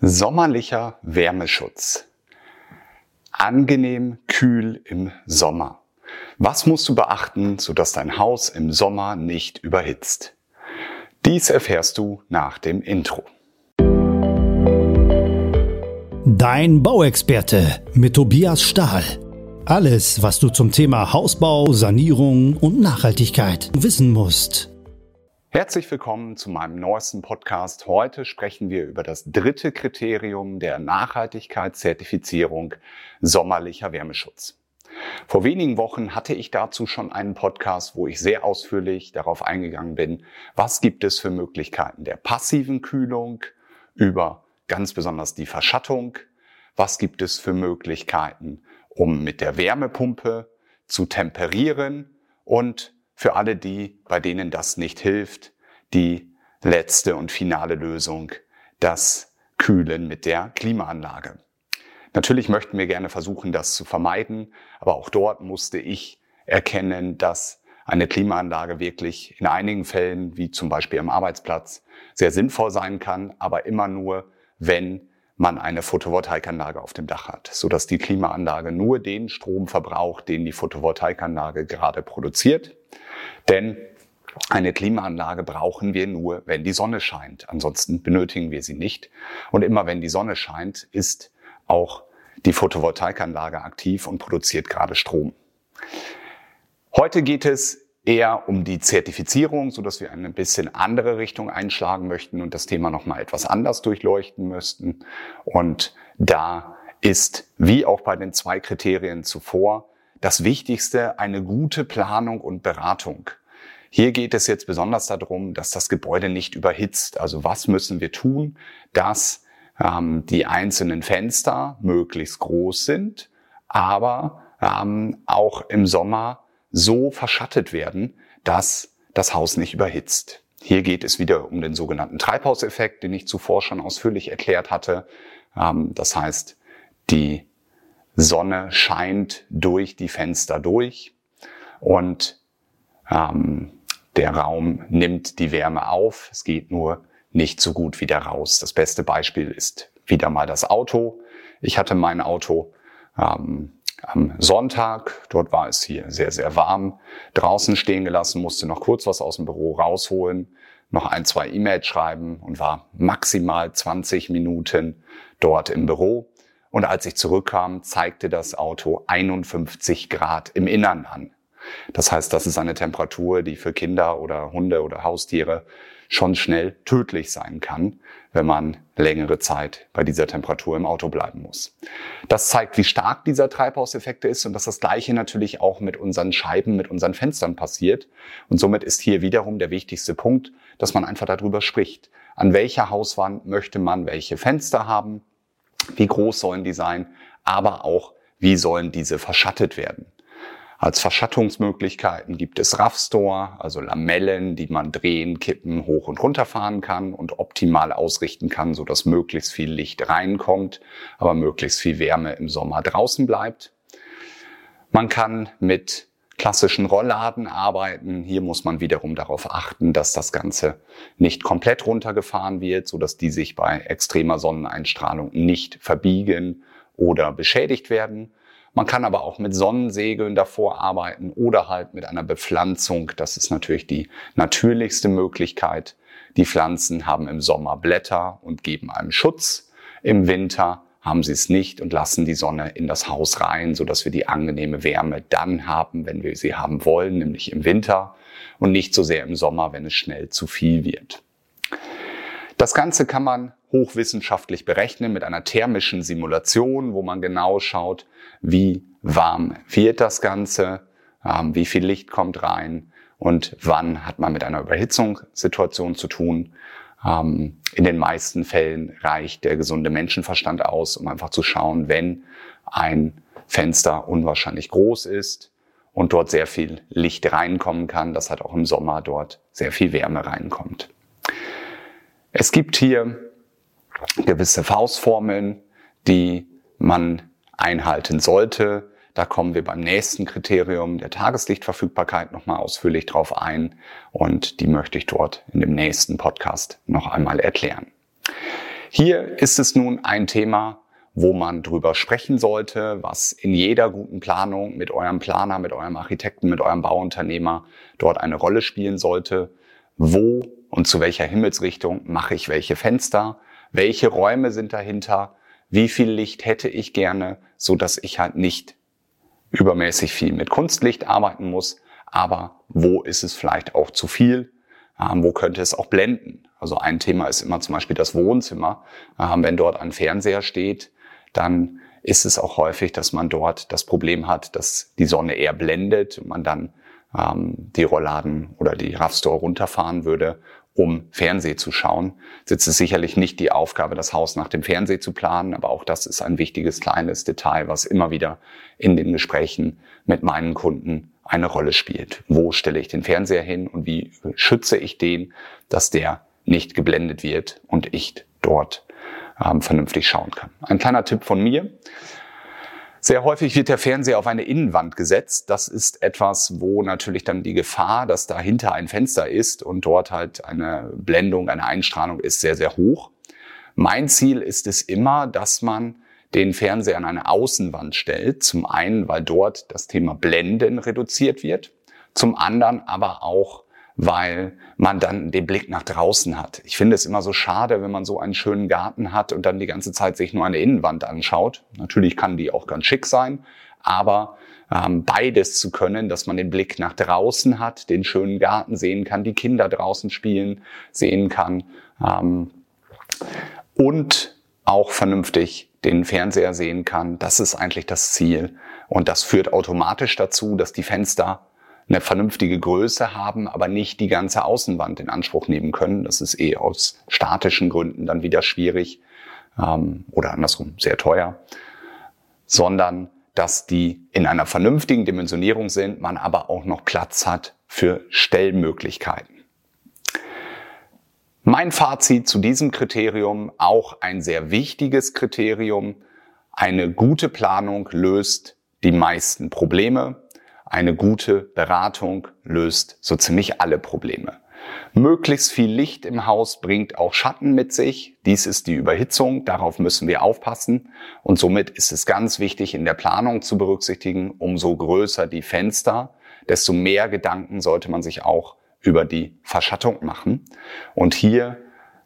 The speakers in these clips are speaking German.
Sommerlicher Wärmeschutz. Angenehm kühl im Sommer. Was musst du beachten, sodass dein Haus im Sommer nicht überhitzt? Dies erfährst du nach dem Intro. Dein Bauexperte mit Tobias Stahl. Alles, was du zum Thema Hausbau, Sanierung und Nachhaltigkeit wissen musst. Herzlich willkommen zu meinem neuesten Podcast. Heute sprechen wir über das dritte Kriterium der Nachhaltigkeitszertifizierung sommerlicher Wärmeschutz. Vor wenigen Wochen hatte ich dazu schon einen Podcast, wo ich sehr ausführlich darauf eingegangen bin, was gibt es für Möglichkeiten der passiven Kühlung über ganz besonders die Verschattung, was gibt es für Möglichkeiten, um mit der Wärmepumpe zu temperieren und für alle die, bei denen das nicht hilft, die letzte und finale Lösung, das Kühlen mit der Klimaanlage. Natürlich möchten wir gerne versuchen, das zu vermeiden, aber auch dort musste ich erkennen, dass eine Klimaanlage wirklich in einigen Fällen, wie zum Beispiel am Arbeitsplatz, sehr sinnvoll sein kann, aber immer nur, wenn man eine Photovoltaikanlage auf dem Dach hat, sodass die Klimaanlage nur den Strom verbraucht, den die Photovoltaikanlage gerade produziert. Denn eine Klimaanlage brauchen wir nur, wenn die Sonne scheint. Ansonsten benötigen wir sie nicht. Und immer wenn die Sonne scheint, ist auch die Photovoltaikanlage aktiv und produziert gerade Strom. Heute geht es eher um die Zertifizierung, so dass wir eine bisschen andere Richtung einschlagen möchten und das Thema nochmal etwas anders durchleuchten müssten. Und da ist, wie auch bei den zwei Kriterien zuvor, das Wichtigste eine gute Planung und Beratung. Hier geht es jetzt besonders darum, dass das Gebäude nicht überhitzt. Also was müssen wir tun, dass ähm, die einzelnen Fenster möglichst groß sind, aber ähm, auch im Sommer so verschattet werden, dass das Haus nicht überhitzt. Hier geht es wieder um den sogenannten Treibhauseffekt, den ich zuvor schon ausführlich erklärt hatte. Ähm, das heißt, die Sonne scheint durch die Fenster durch und ähm, der Raum nimmt die Wärme auf. Es geht nur nicht so gut wieder raus. Das beste Beispiel ist wieder mal das Auto. Ich hatte mein Auto ähm, am Sonntag, dort war es hier sehr, sehr warm, draußen stehen gelassen, musste noch kurz was aus dem Büro rausholen, noch ein, zwei E-Mails schreiben und war maximal 20 Minuten dort im Büro. Und als ich zurückkam, zeigte das Auto 51 Grad im Innern an. Das heißt, das ist eine Temperatur, die für Kinder oder Hunde oder Haustiere schon schnell tödlich sein kann, wenn man längere Zeit bei dieser Temperatur im Auto bleiben muss. Das zeigt, wie stark dieser Treibhauseffekt ist und dass das Gleiche natürlich auch mit unseren Scheiben, mit unseren Fenstern passiert. Und somit ist hier wiederum der wichtigste Punkt, dass man einfach darüber spricht. An welcher Hauswand möchte man welche Fenster haben? Wie groß sollen die sein? Aber auch, wie sollen diese verschattet werden? Als Verschattungsmöglichkeiten gibt es Raffstore, also Lamellen, die man drehen, kippen, hoch und runter fahren kann und optimal ausrichten kann, so dass möglichst viel Licht reinkommt, aber möglichst viel Wärme im Sommer draußen bleibt. Man kann mit klassischen Rollladen arbeiten. Hier muss man wiederum darauf achten, dass das Ganze nicht komplett runtergefahren wird, so dass die sich bei extremer Sonneneinstrahlung nicht verbiegen oder beschädigt werden. Man kann aber auch mit Sonnensegeln davor arbeiten oder halt mit einer Bepflanzung. Das ist natürlich die natürlichste Möglichkeit. Die Pflanzen haben im Sommer Blätter und geben einem Schutz. Im Winter haben sie es nicht und lassen die Sonne in das Haus rein, sodass wir die angenehme Wärme dann haben, wenn wir sie haben wollen, nämlich im Winter und nicht so sehr im Sommer, wenn es schnell zu viel wird. Das Ganze kann man hochwissenschaftlich berechnen mit einer thermischen Simulation, wo man genau schaut, wie warm wird das Ganze, ähm, wie viel Licht kommt rein und wann hat man mit einer Überhitzungssituation zu tun. Ähm, in den meisten Fällen reicht der gesunde Menschenverstand aus, um einfach zu schauen, wenn ein Fenster unwahrscheinlich groß ist und dort sehr viel Licht reinkommen kann, dass halt auch im Sommer dort sehr viel Wärme reinkommt. Es gibt hier gewisse Faustformeln, die man einhalten sollte. Da kommen wir beim nächsten Kriterium der Tageslichtverfügbarkeit nochmal ausführlich drauf ein und die möchte ich dort in dem nächsten Podcast noch einmal erklären. Hier ist es nun ein Thema, wo man drüber sprechen sollte, was in jeder guten Planung mit eurem Planer, mit eurem Architekten, mit eurem Bauunternehmer dort eine Rolle spielen sollte. Wo und zu welcher Himmelsrichtung mache ich welche Fenster? Welche Räume sind dahinter? Wie viel Licht hätte ich gerne, so dass ich halt nicht übermäßig viel mit Kunstlicht arbeiten muss, aber wo ist es vielleicht auch zu viel? Ähm, wo könnte es auch blenden? Also ein Thema ist immer zum Beispiel das Wohnzimmer. Ähm, wenn dort ein Fernseher steht, dann ist es auch häufig, dass man dort das Problem hat, dass die Sonne eher blendet und man dann ähm, die Rollladen oder die RAV-Store runterfahren würde, um Fernseh zu schauen. Jetzt ist sicherlich nicht die Aufgabe, das Haus nach dem Fernseh zu planen, aber auch das ist ein wichtiges kleines Detail, was immer wieder in den Gesprächen mit meinen Kunden eine Rolle spielt. Wo stelle ich den Fernseher hin und wie schütze ich den, dass der nicht geblendet wird und ich dort ähm, vernünftig schauen kann. Ein kleiner Tipp von mir. Sehr häufig wird der Fernseher auf eine Innenwand gesetzt. Das ist etwas, wo natürlich dann die Gefahr, dass dahinter ein Fenster ist und dort halt eine Blendung, eine Einstrahlung ist, sehr, sehr hoch. Mein Ziel ist es immer, dass man den Fernseher an eine Außenwand stellt. Zum einen, weil dort das Thema Blenden reduziert wird. Zum anderen aber auch, weil man dann den Blick nach draußen hat. Ich finde es immer so schade, wenn man so einen schönen Garten hat und dann die ganze Zeit sich nur eine Innenwand anschaut. Natürlich kann die auch ganz schick sein, aber ähm, beides zu können, dass man den Blick nach draußen hat, den schönen Garten sehen kann, die Kinder draußen spielen sehen kann ähm, und auch vernünftig den Fernseher sehen kann, das ist eigentlich das Ziel. Und das führt automatisch dazu, dass die Fenster eine vernünftige Größe haben, aber nicht die ganze Außenwand in Anspruch nehmen können. Das ist eh aus statischen Gründen dann wieder schwierig ähm, oder andersrum sehr teuer, sondern dass die in einer vernünftigen Dimensionierung sind, man aber auch noch Platz hat für Stellmöglichkeiten. Mein Fazit zu diesem Kriterium, auch ein sehr wichtiges Kriterium, eine gute Planung löst die meisten Probleme. Eine gute Beratung löst so ziemlich alle Probleme. Möglichst viel Licht im Haus bringt auch Schatten mit sich. Dies ist die Überhitzung, darauf müssen wir aufpassen. Und somit ist es ganz wichtig in der Planung zu berücksichtigen, umso größer die Fenster, desto mehr Gedanken sollte man sich auch über die Verschattung machen. Und hier,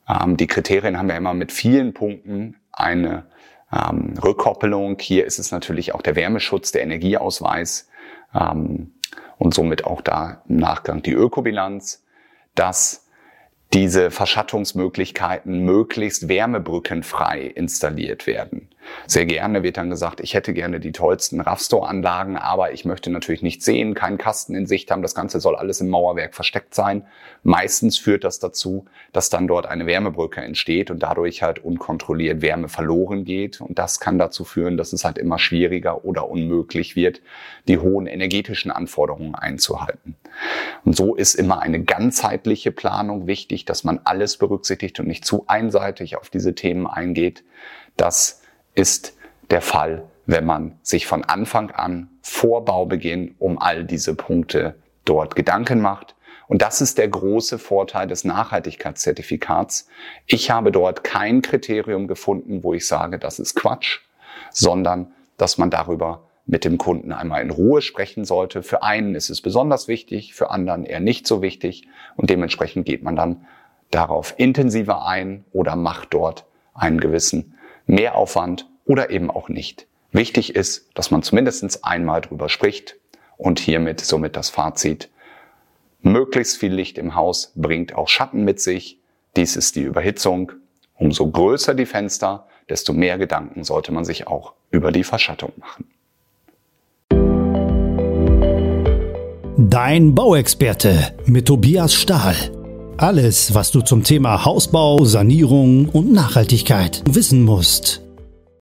ähm, die Kriterien haben wir immer mit vielen Punkten eine ähm, Rückkoppelung. Hier ist es natürlich auch der Wärmeschutz, der Energieausweis, ähm, und somit auch da im Nachgang die Ökobilanz, dass diese Verschattungsmöglichkeiten möglichst wärmebrückenfrei installiert werden. Sehr gerne wird dann gesagt, ich hätte gerne die tollsten RAV-Store-Anlagen, aber ich möchte natürlich nicht sehen, keinen Kasten in Sicht haben. Das Ganze soll alles im Mauerwerk versteckt sein. Meistens führt das dazu, dass dann dort eine Wärmebrücke entsteht und dadurch halt unkontrolliert Wärme verloren geht. Und das kann dazu führen, dass es halt immer schwieriger oder unmöglich wird, die hohen energetischen Anforderungen einzuhalten. Und so ist immer eine ganzheitliche Planung wichtig, dass man alles berücksichtigt und nicht zu einseitig auf diese Themen eingeht. Das ist der Fall, wenn man sich von Anfang an vor Baubeginn um all diese Punkte dort Gedanken macht. Und das ist der große Vorteil des Nachhaltigkeitszertifikats. Ich habe dort kein Kriterium gefunden, wo ich sage, das ist Quatsch, sondern dass man darüber mit dem Kunden einmal in Ruhe sprechen sollte. Für einen ist es besonders wichtig, für anderen eher nicht so wichtig und dementsprechend geht man dann darauf intensiver ein oder macht dort einen gewissen Mehraufwand oder eben auch nicht. Wichtig ist, dass man zumindest einmal drüber spricht und hiermit somit das Fazit. Möglichst viel Licht im Haus bringt auch Schatten mit sich. Dies ist die Überhitzung. Umso größer die Fenster, desto mehr Gedanken sollte man sich auch über die Verschattung machen. Dein Bauexperte mit Tobias Stahl. Alles, was du zum Thema Hausbau, Sanierung und Nachhaltigkeit wissen musst.